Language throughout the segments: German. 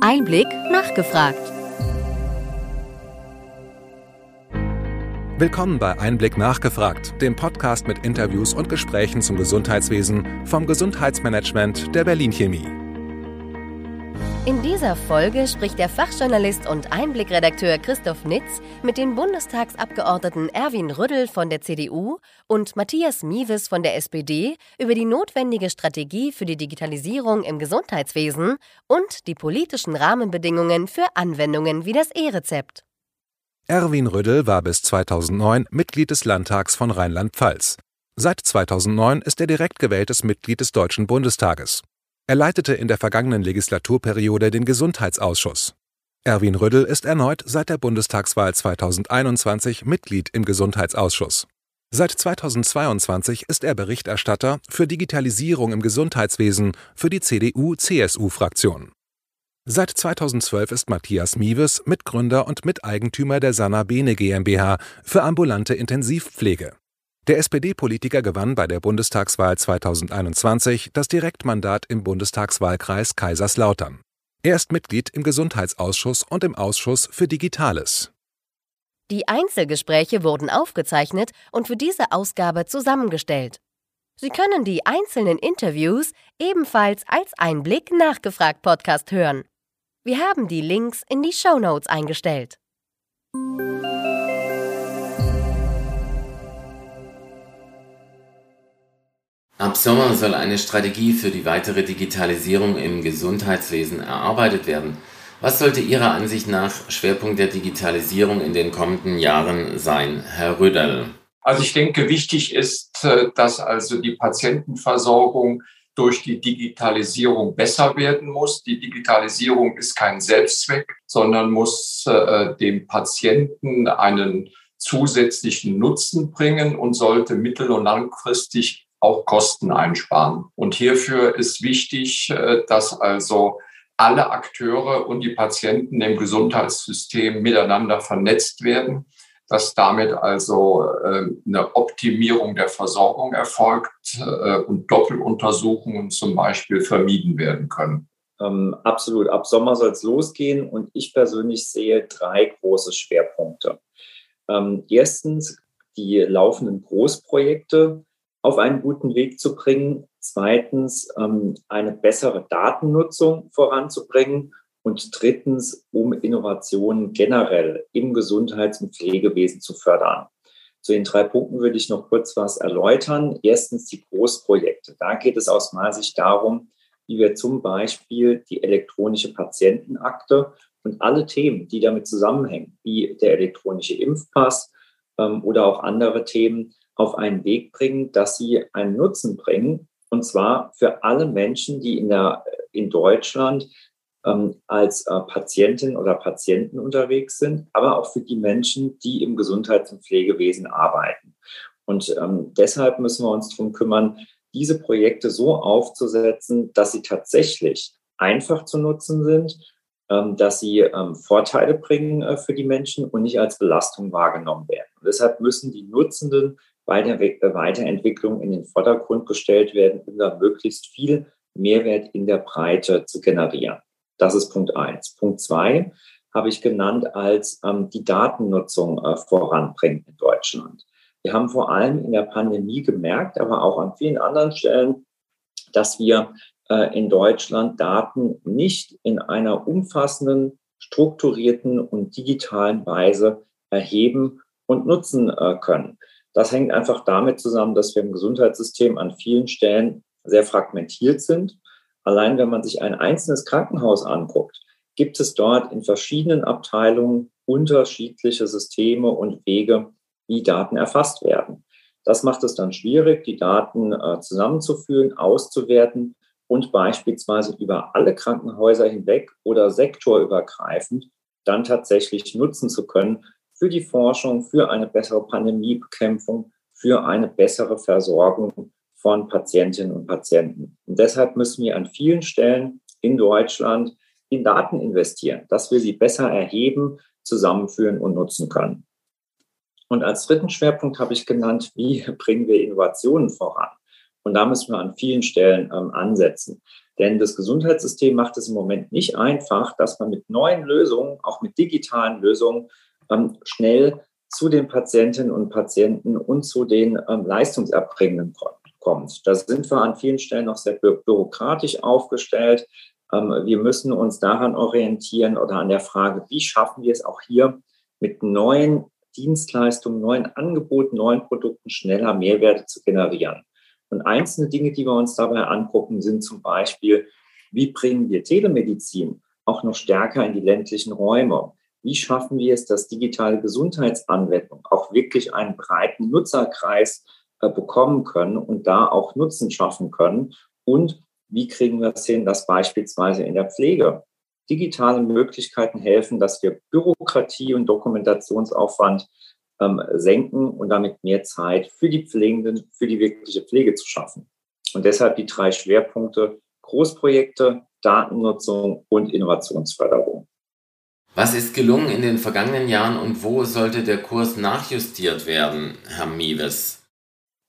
Einblick nachgefragt. Willkommen bei Einblick nachgefragt, dem Podcast mit Interviews und Gesprächen zum Gesundheitswesen vom Gesundheitsmanagement der Berlin Chemie. In dieser Folge spricht der Fachjournalist und Einblickredakteur Christoph Nitz mit den Bundestagsabgeordneten Erwin Rüddel von der CDU und Matthias Miewes von der SPD über die notwendige Strategie für die Digitalisierung im Gesundheitswesen und die politischen Rahmenbedingungen für Anwendungen wie das E-Rezept. Erwin Rüddel war bis 2009 Mitglied des Landtags von Rheinland-Pfalz. Seit 2009 ist er direkt gewähltes Mitglied des Deutschen Bundestages. Er leitete in der vergangenen Legislaturperiode den Gesundheitsausschuss. Erwin Rüddel ist erneut seit der Bundestagswahl 2021 Mitglied im Gesundheitsausschuss. Seit 2022 ist er Berichterstatter für Digitalisierung im Gesundheitswesen für die CDU-CSU-Fraktion. Seit 2012 ist Matthias Miewes Mitgründer und Miteigentümer der Sanna Bene GmbH für ambulante Intensivpflege. Der SPD-Politiker gewann bei der Bundestagswahl 2021 das Direktmandat im Bundestagswahlkreis Kaiserslautern. Er ist Mitglied im Gesundheitsausschuss und im Ausschuss für Digitales. Die Einzelgespräche wurden aufgezeichnet und für diese Ausgabe zusammengestellt. Sie können die einzelnen Interviews ebenfalls als Einblick nachgefragt Podcast hören. Wir haben die Links in die Show Notes eingestellt. Ab Sommer soll eine Strategie für die weitere Digitalisierung im Gesundheitswesen erarbeitet werden. Was sollte Ihrer Ansicht nach Schwerpunkt der Digitalisierung in den kommenden Jahren sein, Herr Röderl? Also ich denke, wichtig ist, äh, dass also die Patientenversorgung durch die Digitalisierung besser werden muss. Die Digitalisierung ist kein Selbstzweck, sondern muss äh, dem Patienten einen zusätzlichen Nutzen bringen und sollte mittel- und langfristig auch Kosten einsparen. Und hierfür ist wichtig, äh, dass also alle Akteure und die Patienten im Gesundheitssystem miteinander vernetzt werden, dass damit also äh, eine Optimierung der Versorgung erfolgt äh, und Doppeluntersuchungen zum Beispiel vermieden werden können. Ähm, absolut. Ab Sommer soll es losgehen und ich persönlich sehe drei große Schwerpunkte. Ähm, erstens die laufenden Großprojekte, auf einen guten Weg zu bringen. Zweitens, ähm, eine bessere Datennutzung voranzubringen. Und drittens, um Innovationen generell im Gesundheits- und Pflegewesen zu fördern. Zu den drei Punkten würde ich noch kurz was erläutern. Erstens die Großprojekte. Da geht es aus meiner Sicht darum, wie wir zum Beispiel die elektronische Patientenakte und alle Themen, die damit zusammenhängen, wie der elektronische Impfpass ähm, oder auch andere Themen, auf einen Weg bringen, dass sie einen Nutzen bringen. Und zwar für alle Menschen, die in, der, in Deutschland ähm, als äh, Patientin oder Patienten unterwegs sind, aber auch für die Menschen, die im Gesundheits- und Pflegewesen arbeiten. Und ähm, deshalb müssen wir uns darum kümmern, diese Projekte so aufzusetzen, dass sie tatsächlich einfach zu nutzen sind, ähm, dass sie ähm, Vorteile bringen äh, für die Menschen und nicht als Belastung wahrgenommen werden. Und deshalb müssen die Nutzenden bei der Weiterentwicklung in den Vordergrund gestellt werden, um da möglichst viel Mehrwert in der Breite zu generieren. Das ist Punkt eins. Punkt zwei habe ich genannt als ähm, die Datennutzung äh, voranbringen in Deutschland. Wir haben vor allem in der Pandemie gemerkt, aber auch an vielen anderen Stellen, dass wir äh, in Deutschland Daten nicht in einer umfassenden, strukturierten und digitalen Weise erheben und nutzen äh, können. Das hängt einfach damit zusammen, dass wir im Gesundheitssystem an vielen Stellen sehr fragmentiert sind. Allein wenn man sich ein einzelnes Krankenhaus anguckt, gibt es dort in verschiedenen Abteilungen unterschiedliche Systeme und Wege, wie Daten erfasst werden. Das macht es dann schwierig, die Daten äh, zusammenzuführen, auszuwerten und beispielsweise über alle Krankenhäuser hinweg oder sektorübergreifend dann tatsächlich nutzen zu können, für die Forschung, für eine bessere Pandemiebekämpfung, für eine bessere Versorgung von Patientinnen und Patienten. Und deshalb müssen wir an vielen Stellen in Deutschland in Daten investieren, dass wir sie besser erheben, zusammenführen und nutzen können. Und als dritten Schwerpunkt habe ich genannt, wie bringen wir Innovationen voran? Und da müssen wir an vielen Stellen ähm, ansetzen. Denn das Gesundheitssystem macht es im Moment nicht einfach, dass man mit neuen Lösungen, auch mit digitalen Lösungen, schnell zu den Patientinnen und Patienten und zu den ähm, Leistungserbringenden kommt. Da sind wir an vielen Stellen noch sehr bü bürokratisch aufgestellt. Ähm, wir müssen uns daran orientieren oder an der Frage, wie schaffen wir es auch hier mit neuen Dienstleistungen, neuen Angeboten, neuen Produkten schneller Mehrwerte zu generieren. Und einzelne Dinge, die wir uns dabei angucken, sind zum Beispiel, wie bringen wir Telemedizin auch noch stärker in die ländlichen Räume? Wie schaffen wir es, dass digitale Gesundheitsanwendungen auch wirklich einen breiten Nutzerkreis äh, bekommen können und da auch Nutzen schaffen können? Und wie kriegen wir es hin, dass beispielsweise in der Pflege digitale Möglichkeiten helfen, dass wir Bürokratie und Dokumentationsaufwand ähm, senken und damit mehr Zeit für die Pflegenden, für die wirkliche Pflege zu schaffen. Und deshalb die drei Schwerpunkte Großprojekte, Datennutzung und Innovationsförderung. Was ist gelungen in den vergangenen Jahren und wo sollte der Kurs nachjustiert werden, Herr Miewes?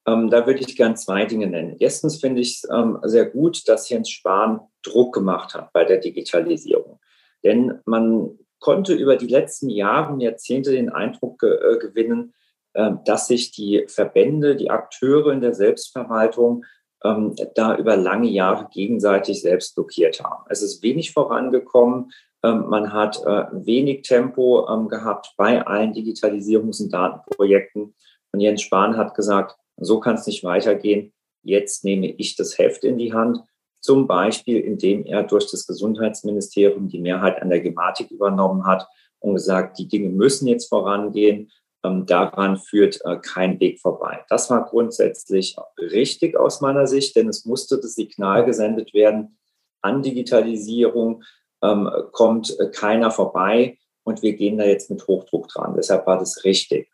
Ähm, da würde ich gern zwei Dinge nennen. Erstens finde ich es ähm, sehr gut, dass Jens Spahn Druck gemacht hat bei der Digitalisierung. Denn man konnte über die letzten Jahre und Jahrzehnte den Eindruck ge äh, gewinnen, äh, dass sich die Verbände, die Akteure in der Selbstverwaltung ähm, da über lange Jahre gegenseitig selbst blockiert haben. Es ist wenig vorangekommen. Ähm, man hat äh, wenig Tempo ähm, gehabt bei allen Digitalisierungs- und Datenprojekten. Und Jens Spahn hat gesagt, so kann es nicht weitergehen. Jetzt nehme ich das Heft in die Hand zum Beispiel indem er durch das Gesundheitsministerium die Mehrheit an der Gematik übernommen hat und gesagt, die Dinge müssen jetzt vorangehen. Ähm, daran führt äh, kein Weg vorbei. Das war grundsätzlich richtig aus meiner Sicht, denn es musste das Signal gesendet werden, an Digitalisierung ähm, kommt äh, keiner vorbei und wir gehen da jetzt mit Hochdruck dran. Deshalb war das richtig.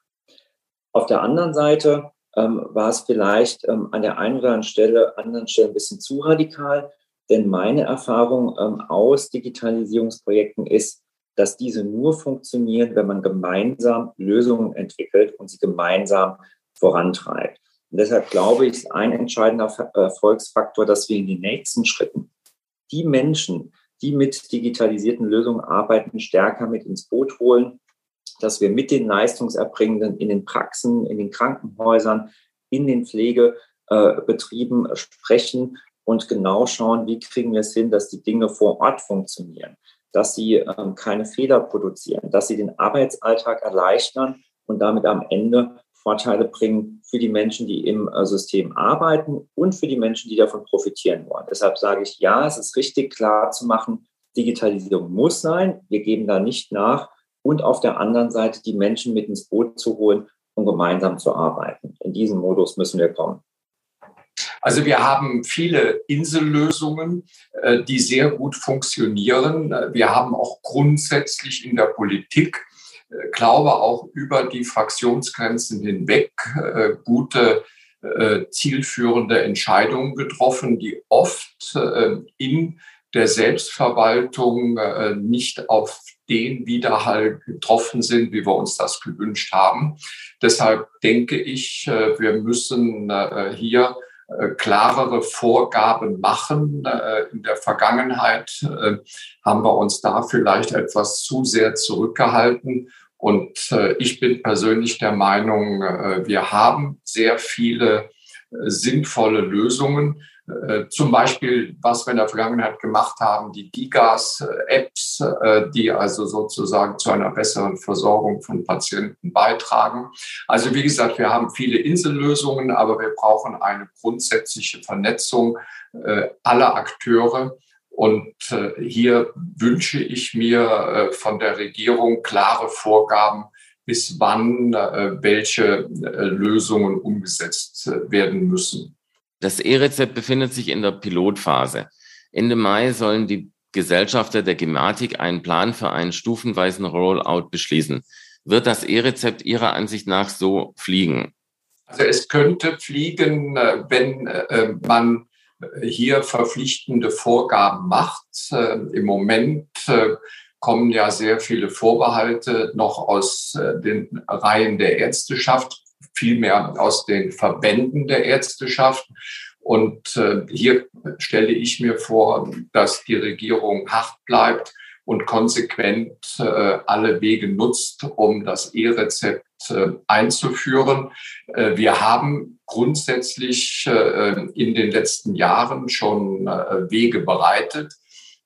Auf der anderen Seite ähm, war es vielleicht ähm, an der einen oder anderen Stelle, anderen Stelle ein bisschen zu radikal. Denn meine Erfahrung ähm, aus Digitalisierungsprojekten ist, dass diese nur funktionieren, wenn man gemeinsam Lösungen entwickelt und sie gemeinsam vorantreibt. Und deshalb glaube ich, ist ein entscheidender Erfolgsfaktor, dass wir in den nächsten Schritten die Menschen, die mit digitalisierten Lösungen arbeiten, stärker mit ins Boot holen dass wir mit den Leistungserbringenden in den Praxen, in den Krankenhäusern, in den Pflegebetrieben äh, sprechen und genau schauen, wie kriegen wir es hin, dass die Dinge vor Ort funktionieren, dass sie ähm, keine Fehler produzieren, dass sie den Arbeitsalltag erleichtern und damit am Ende Vorteile bringen für die Menschen, die im äh, System arbeiten und für die Menschen, die davon profitieren wollen. Deshalb sage ich, ja, es ist richtig klar zu machen, Digitalisierung muss sein. Wir geben da nicht nach und auf der anderen Seite die Menschen mit ins Boot zu holen, um gemeinsam zu arbeiten. In diesen Modus müssen wir kommen. Also wir haben viele Insellösungen, äh, die sehr gut funktionieren. Wir haben auch grundsätzlich in der Politik, glaube auch über die Fraktionsgrenzen hinweg, äh, gute zielführende Entscheidungen getroffen, die oft in der Selbstverwaltung nicht auf den Widerhall getroffen sind, wie wir uns das gewünscht haben. Deshalb denke ich, äh, wir müssen äh, hier äh, klarere Vorgaben machen. In der Vergangenheit haben wir uns da vielleicht etwas zu sehr zurückgehalten. Und ich bin persönlich der Meinung, wir haben sehr viele sinnvolle Lösungen. Äh, zum Beispiel, was wir in der Vergangenheit gemacht haben, die Digas-Apps, äh, die also sozusagen zu einer besseren Versorgung von Patienten beitragen. Also wie gesagt, wir haben viele Insellösungen, aber wir brauchen eine grundsätzliche Vernetzung äh, aller Akteure. Und hier wünsche ich mir von der Regierung klare Vorgaben, bis wann welche Lösungen umgesetzt werden müssen. Das E-Rezept befindet sich in der Pilotphase. Ende Mai sollen die Gesellschafter der Gematik einen Plan für einen stufenweisen Rollout beschließen. Wird das E-Rezept Ihrer Ansicht nach so fliegen? Also es könnte fliegen, äh, wenn äh, man hier verpflichtende Vorgaben macht. Äh, Im Moment kommen ja sehr viele Vorbehalte noch aus den Reihen der Ärzteschaft vielmehr aus den Verbänden der Ärzteschaft. Und hier stelle ich mir vor, dass die Regierung hart bleibt und konsequent alle Wege nutzt, um das E-Rezept einzuführen. Wir haben grundsätzlich in den letzten Jahren schon Wege bereitet.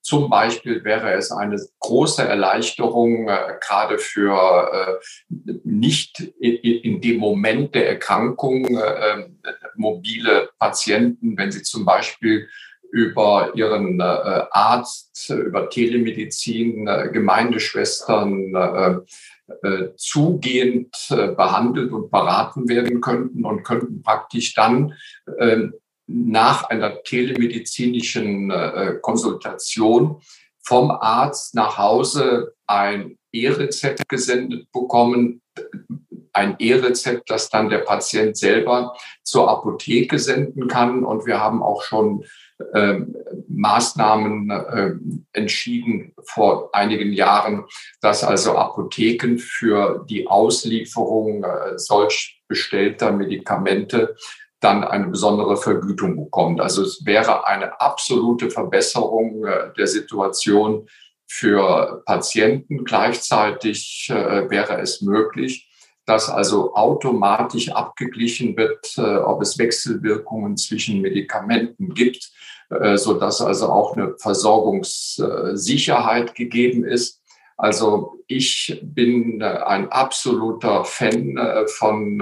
Zum Beispiel wäre es eine große Erleichterung, äh, gerade für äh, nicht in, dem Moment der Erkrankung äh, mobile Patienten, wenn sie zum Beispiel über ihren äh, Arzt, über Telemedizin, äh, Gemeindeschwestern äh, zugehend behandelt und beraten werden könnten und könnten praktisch dann ähm, nach einer telemedizinischen Konsultation vom Arzt nach Hause ein E-Rezept gesendet bekommen, ein E-Rezept, das dann der Patient selber zur Apotheke senden kann. Und wir haben auch schon Maßnahmen äh, entschieden vor einigen Jahren, dass also Apotheken für die Auslieferung äh, solch bestellter Medikamente dann eine besondere Vergütung bekommt. Also es wäre eine absolute Verbesserung äh, der Situation für Patienten. Gleichzeitig äh, wäre es möglich, dass also automatisch abgeglichen wird, ob es Wechselwirkungen zwischen Medikamenten gibt, so dass also auch eine Versorgungssicherheit gegeben ist. Also ich bin ein absoluter Fan von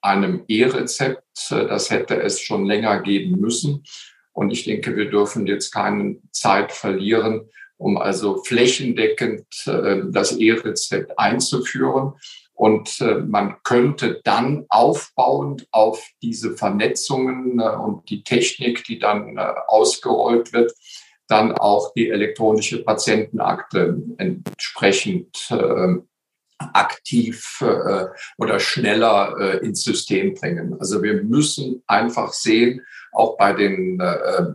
einem E-Rezept. Das hätte es schon länger geben müssen. Und ich denke, wir dürfen jetzt keine Zeit verlieren, um also flächendeckend äh, das E-Rezept einzuführen. Und äh, man könnte dann aufbauend auf diese Vernetzungen äh, und die Technik, die dann ausgerollt wird, dann auch die elektronische Patientenakte entsprechend aktiv äh, oder schneller äh, ins System bringen. Also wir müssen einfach sehen, auch bei den äh,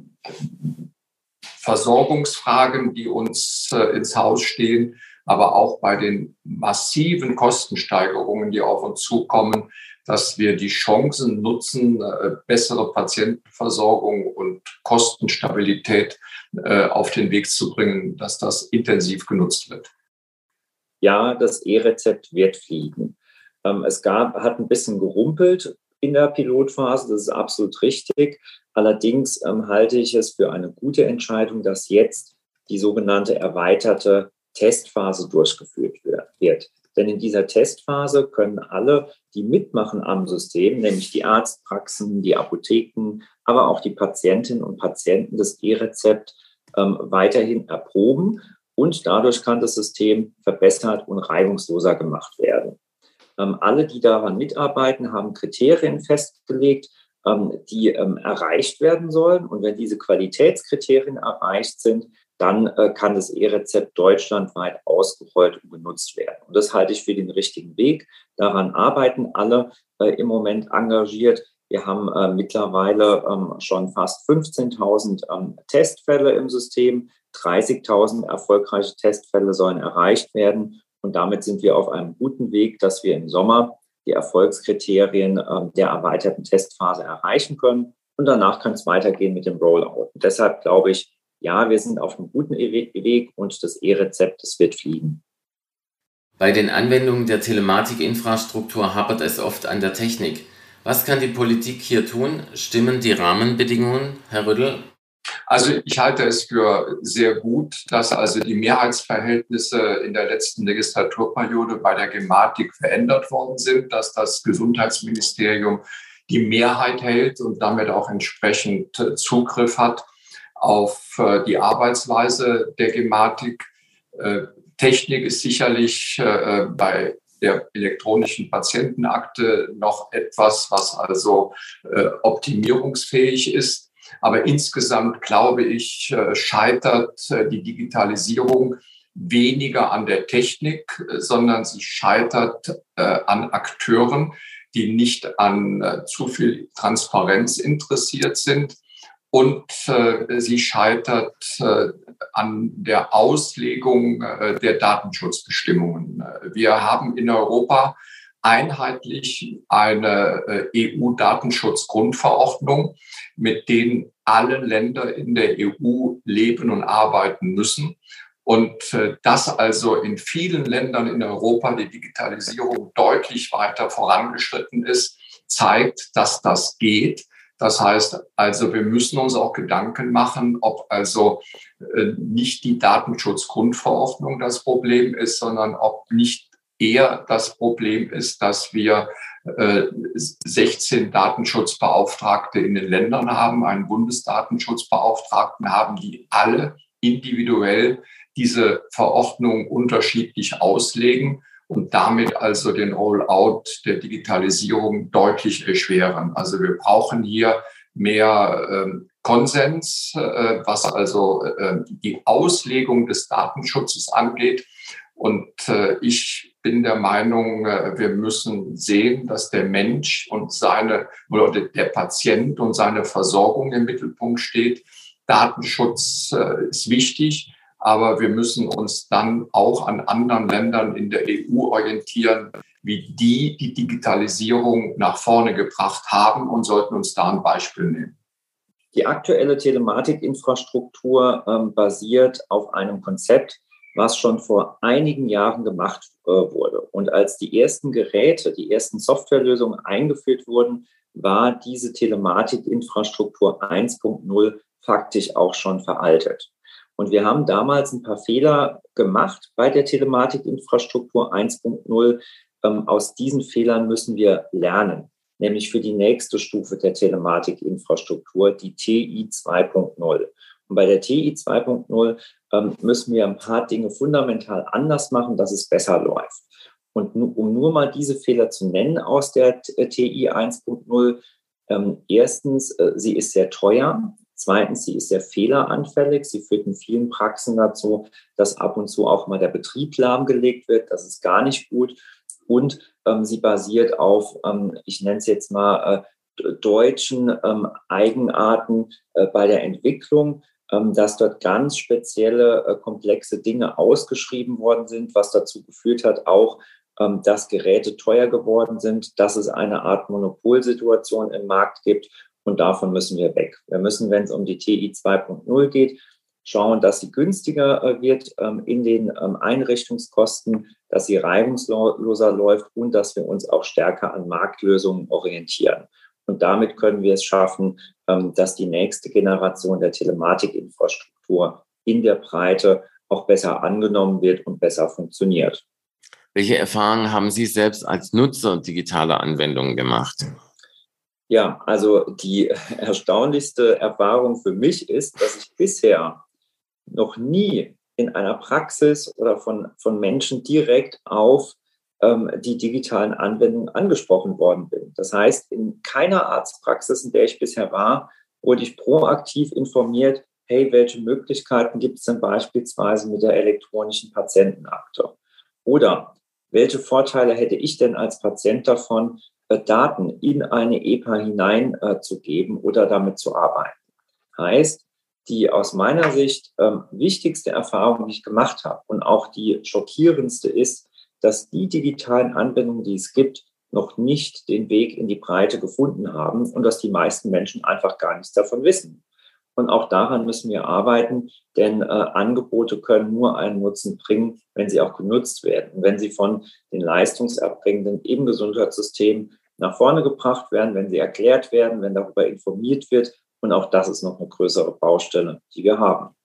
Versorgungsfragen, die uns äh, ins Haus stehen, aber auch bei den massiven Kostensteigerungen, die auf uns zukommen, dass wir die Chancen nutzen, äh, bessere Patientenversorgung und Kostenstabilität äh, auf den Weg zu bringen, dass das intensiv genutzt wird ja, das E-Rezept wird fliegen. Ähm, es gab, hat ein bisschen gerumpelt in der Pilotphase, das ist absolut richtig. Allerdings ähm, halte ich es für eine gute Entscheidung, dass jetzt die sogenannte erweiterte Testphase durchgeführt wird. Denn in dieser Testphase können alle, die mitmachen am System, nämlich die Arztpraxen, die Apotheken, aber auch die Patientinnen und Patienten das E-Rezept ähm, weiterhin erproben und dadurch kann das System verbessert und reibungsloser gemacht werden. Ähm, alle, die daran mitarbeiten, haben Kriterien festgelegt, ähm, die ähm, erreicht werden sollen. Und wenn diese Qualitätskriterien erreicht sind, dann äh, kann das E-Rezept deutschlandweit ausgerollt und genutzt werden. Und das halte ich für den richtigen Weg. Daran arbeiten alle äh, im Moment engagiert. Wir haben äh, mittlerweile ähm, schon fast 15.000 ähm, Testfälle im System. 30.000 erfolgreiche Testfälle sollen erreicht werden. Und damit sind wir auf einem guten Weg, dass wir im Sommer die Erfolgskriterien äh, der erweiterten Testphase erreichen können. Und danach kann es weitergehen mit dem Rollout. Und deshalb glaube ich, ja, wir sind auf einem guten e-, Weg und das E-Rezept, es wird fliegen. Bei den Anwendungen der Telematikinfrastruktur hapert es oft an der Technik. Was kann die Politik hier tun? Stimmen die Rahmenbedingungen, Herr Rüttel? Also ich halte es für sehr gut, dass also die Mehrheitsverhältnisse in der letzten Legislaturperiode bei der Gematik verändert worden sind, dass das Gesundheitsministerium die Mehrheit hält und damit auch entsprechend Zugriff hat auf äh, die Arbeitsweise der Gematik. Äh, Technik ist sicherlich äh, bei der elektronischen Patientenakte noch etwas, was also optimierungsfähig ist. Aber insgesamt glaube ich, scheitert die Digitalisierung weniger an der Technik, sondern sie scheitert an Akteuren, die nicht an zu viel Transparenz interessiert sind. Und sie scheitert an der Auslegung der Datenschutzbestimmungen. Wir haben in Europa einheitlich eine EU-Datenschutzgrundverordnung, mit denen alle Länder in der EU leben und arbeiten müssen. Und äh, dass also in vielen Ländern in Europa die Digitalisierung deutlich weiter vorangeschritten ist, zeigt, dass das geht. Das heißt also, wir müssen uns auch Gedanken machen, ob also äh, nicht die Datenschutzgrundverordnung das Problem ist, sondern ob nicht eher das Problem ist, dass wir 16 äh, Datenschutzbeauftragte in den Ländern haben, einen Bundesdatenschutzbeauftragten haben, die alle individuell diese Verordnung unterschiedlich auslegen und damit also den Rollout der Digitalisierung deutlich erschweren. Also wir brauchen hier mehr ähm, Konsens, äh, was also äh, die Auslegung des Datenschutzes angeht. Und äh, ich bin der Meinung, äh, wir müssen sehen, dass der Mensch und seine oder der Patient und seine Versorgung im Mittelpunkt steht. Datenschutz äh, ist wichtig, aber wir müssen uns dann auch an anderen Ländern in der EU orientieren, wie die die Digitalisierung nach vorne gebracht haben und sollten uns da ein Beispiel nehmen. Die aktuelle Telematikinfrastruktur ähm, basiert auf einem Konzept, was schon vor einigen Jahren gemacht äh, wurde. Und als die ersten Geräte, die ersten Softwarelösungen eingeführt wurden, war diese Telematikinfrastruktur 1.0 faktisch auch schon veraltet. Und wir haben damals ein paar Fehler gemacht bei der Telematikinfrastruktur 1.0. Ähm, aus diesen Fehlern müssen wir lernen, nämlich für die nächste Stufe der Telematikinfrastruktur, die TI 2.0. Und bei der TI 2.0 ähm, müssen wir ein paar Dinge fundamental anders machen, dass es besser läuft. Und um nur mal diese Fehler zu nennen aus der TI 1.0, ähm, erstens, äh, sie ist sehr teuer. Zweitens, sie ist sehr fehleranfällig. Sie führt in vielen Praxen dazu, dass ab und zu auch mal der Betrieb lahmgelegt wird. Das ist gar nicht gut. Und ähm, sie basiert auf, ähm, ich nenne es jetzt mal, äh, deutschen ähm, Eigenarten äh, bei der Entwicklung, ähm, dass dort ganz spezielle, äh, komplexe Dinge ausgeschrieben worden sind, was dazu geführt hat, auch, ähm, dass Geräte teuer geworden sind, dass es eine Art Monopolsituation im Markt gibt und davon müssen wir weg. Wir müssen, wenn es um die TI 2.0 geht, schauen, dass sie günstiger äh, wird ähm, in den ähm, Einrichtungskosten, dass sie reibungsloser läuft und dass wir uns auch stärker an Marktlösungen orientieren. Und damit können wir es schaffen, ähm, dass die nächste Generation der Telematikinfrastruktur in der Breite auch besser angenommen wird und besser funktioniert. Welche Erfahrungen haben Sie selbst als Nutzer digitaler Anwendungen gemacht? Ja, also die erstaunlichste Erfahrung für mich ist, dass ich bisher noch nie in einer Praxis oder von, von Menschen direkt auf ähm, die digitalen Anwendungen angesprochen worden bin. Das heißt, in keiner Arztpraxis, in der ich bisher war, wurde ich proaktiv informiert, hey, welche Möglichkeiten gibt es denn beispielsweise mit der elektronischen Patientenakte? Oder welche Vorteile hätte ich denn als Patient davon, Daten in eine EPA hineinzugeben äh, oder damit zu arbeiten. Heißt, die aus meiner Sicht ähm, wichtigste Erfahrung, die ich gemacht habe und auch die schockierendste ist, dass die digitalen Anwendungen, die es gibt, noch nicht den Weg in die Breite gefunden haben und dass die meisten Menschen einfach gar nichts davon wissen. Und auch daran müssen wir arbeiten, denn äh, Angebote können nur einen Nutzen bringen, wenn sie auch genutzt werden. wenn sie von den Leistungserbringenden im Gesundheitssystem nach vorne gebracht werden, wenn sie erklärt werden, wenn darüber informiert wird. Und auch das ist noch eine größere Baustelle, die wir haben.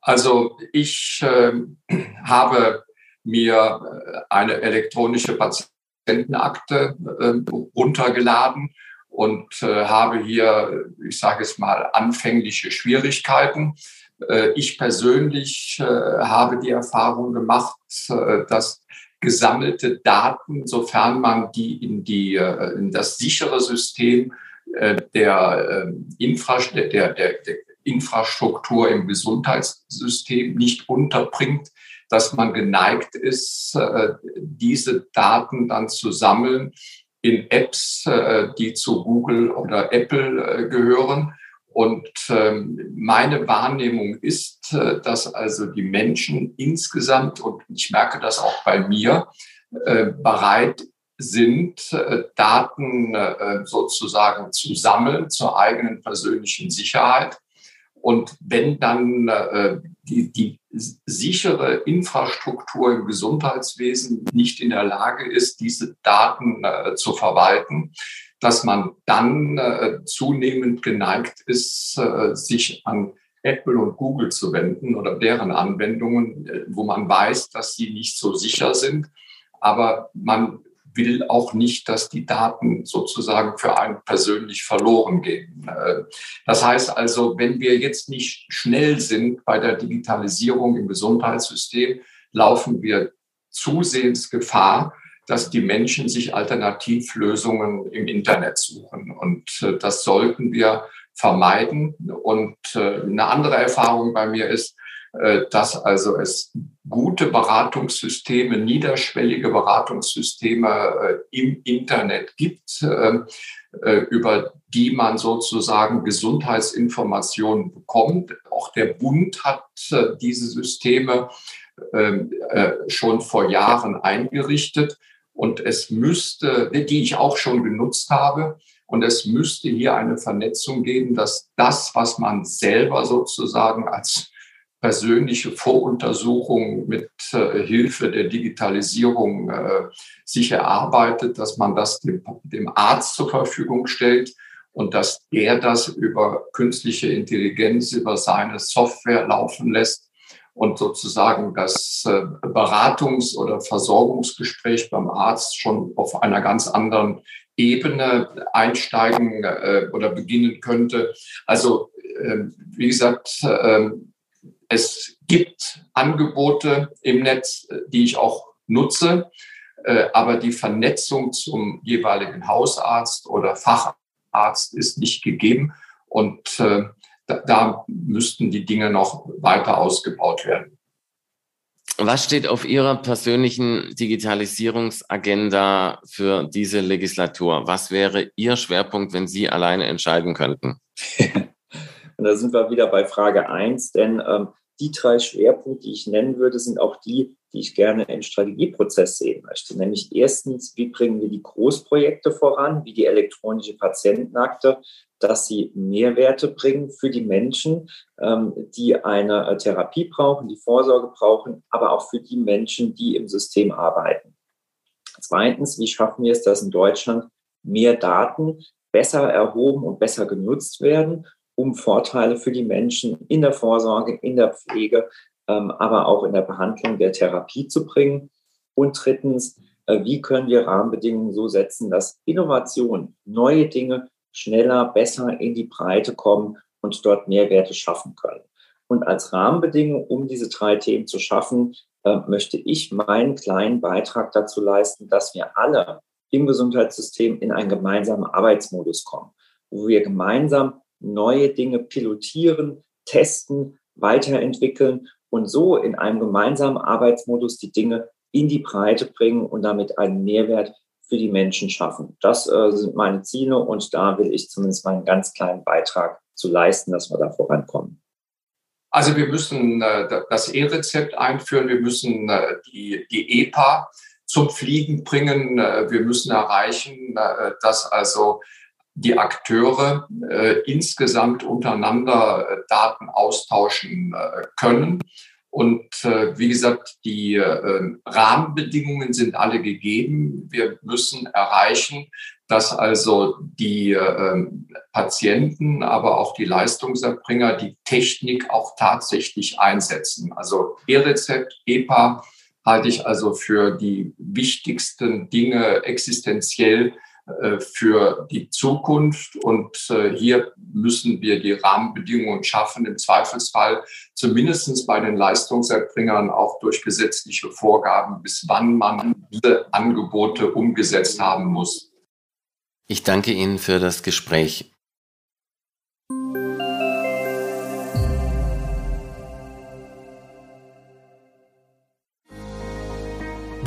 Also ich äh, habe mir äh, eine elektronische Patientenakte äh, runtergeladen und äh, habe hier, ich sage es mal, anfängliche Schwierigkeiten. Äh, ich persönlich äh, habe die Erfahrung gemacht, äh, dass gesammelte Daten, sofern man die in, die, in das sichere System der, Infra der, der, der Infrastruktur im Gesundheitssystem nicht unterbringt, dass man geneigt ist, diese Daten dann zu sammeln in Apps, äh, die zu Google oder Apple äh, gehören. Und ähm, meine Wahrnehmung ist, äh, dass also die Menschen insgesamt, und ich merke das auch bei mir, bereit sind, äh, Daten äh, sozusagen zu sammeln zur eigenen persönlichen Sicherheit. Und wenn dann äh, die, die sichere Infrastruktur im Gesundheitswesen nicht in der Lage ist, diese Daten zu verwalten, dass man dann zunehmend geneigt ist, sich an Apple und Google zu wenden oder deren Anwendungen, wo man weiß, dass sie nicht so sicher sind. Aber man will auch nicht, dass die Daten sozusagen für einen persönlich verloren gehen. Äh, das heißt also, wenn wir jetzt nicht schnell sind bei der Digitalisierung im Gesundheitssystem, laufen wir zusehends Gefahr, dass die Menschen sich Alternativlösungen im Internet suchen. Und äh, das sollten wir vermeiden. Und äh, eine andere Erfahrung bei mir ist, dass also es gute Beratungssysteme, niederschwellige Beratungssysteme äh, im Internet gibt, ähm, äh, über die man sozusagen Gesundheitsinformationen bekommt. Auch der Bund hat diese Systeme ähm, schon vor Jahren eingerichtet und es müsste, die ich auch schon genutzt habe, und es müsste hier eine Vernetzung geben, dass das, was man selber sozusagen als persönliche Voruntersuchung mit äh, Hilfe der Digitalisierung äh, sich erarbeitet, dass man das dem, dem, Arzt zur Verfügung stellt und dass er das über künstliche Intelligenz, über seine Software laufen lässt und sozusagen das äh, Beratungs- oder Versorgungsgespräch beim Arzt schon auf einer ganz anderen Ebene einsteigen äh, oder beginnen könnte. Also äh, wie gesagt, ähm, es gibt Angebote im Netz, die ich auch nutze, äh, aber die Vernetzung zum jeweiligen Hausarzt oder Facharzt ist nicht gegeben und äh, da, müssten die Dinge noch weiter ausgebaut werden. Was steht auf Ihrer persönlichen Digitalisierungsagenda für diese Legislatur? Was wäre Ihr Schwerpunkt, wenn Sie alleine entscheiden könnten? Und da sind wir wieder bei Frage 1, denn ähm, die drei Schwerpunkte, die ich nennen würde, sind auch die, die ich gerne im Strategieprozess sehen möchte. Nämlich erstens, wie bringen wir die Großprojekte voran, wie die elektronische Patientenakte, dass sie Mehrwerte bringen für die Menschen, ähm, die eine äh, Therapie brauchen, die Vorsorge brauchen, aber auch für die Menschen, die im System arbeiten. Zweitens, wie schaffen wir es, dass in Deutschland mehr Daten besser erhoben und besser genutzt werden um Vorteile für die Menschen in der Vorsorge, in der Pflege, ähm, aber auch in der Behandlung der Therapie zu bringen. Und drittens, äh, wie können wir Rahmenbedingungen so setzen, dass Innovation, neue Dinge schneller, besser in die Breite kommen und dort Mehrwerte schaffen können. Und als Rahmenbedingung, um diese drei Themen zu schaffen, äh, möchte ich meinen kleinen Beitrag dazu leisten, dass wir alle im Gesundheitssystem in einen gemeinsamen Arbeitsmodus kommen, wo wir gemeinsam neue Dinge pilotieren, testen, weiterentwickeln und so in einem gemeinsamen Arbeitsmodus die Dinge in die Breite bringen und damit einen Mehrwert für die Menschen schaffen. Das äh, sind meine Ziele und da will ich zumindest meinen ganz kleinen Beitrag zu leisten, dass wir da vorankommen. Also wir müssen äh, das E-Rezept einführen, wir müssen äh, die, die EPA zum Fliegen bringen, äh, wir müssen erreichen, äh, dass also die Akteure äh, insgesamt untereinander äh, Daten austauschen äh, können. Und äh, wie gesagt, die äh, Rahmenbedingungen sind alle gegeben. Wir müssen erreichen, dass also die äh, Patienten, aber auch die Leistungserbringer die Technik auch tatsächlich einsetzen. Also E-Rezept, EPA halte ich also für die wichtigsten Dinge existenziell für die Zukunft. Und äh, hier müssen wir die Rahmenbedingungen schaffen, im Zweifelsfall zumindest bei den Leistungserbringern auch durch gesetzliche Vorgaben, bis wann man diese Angebote umgesetzt haben muss. Ich danke Ihnen für das Gespräch.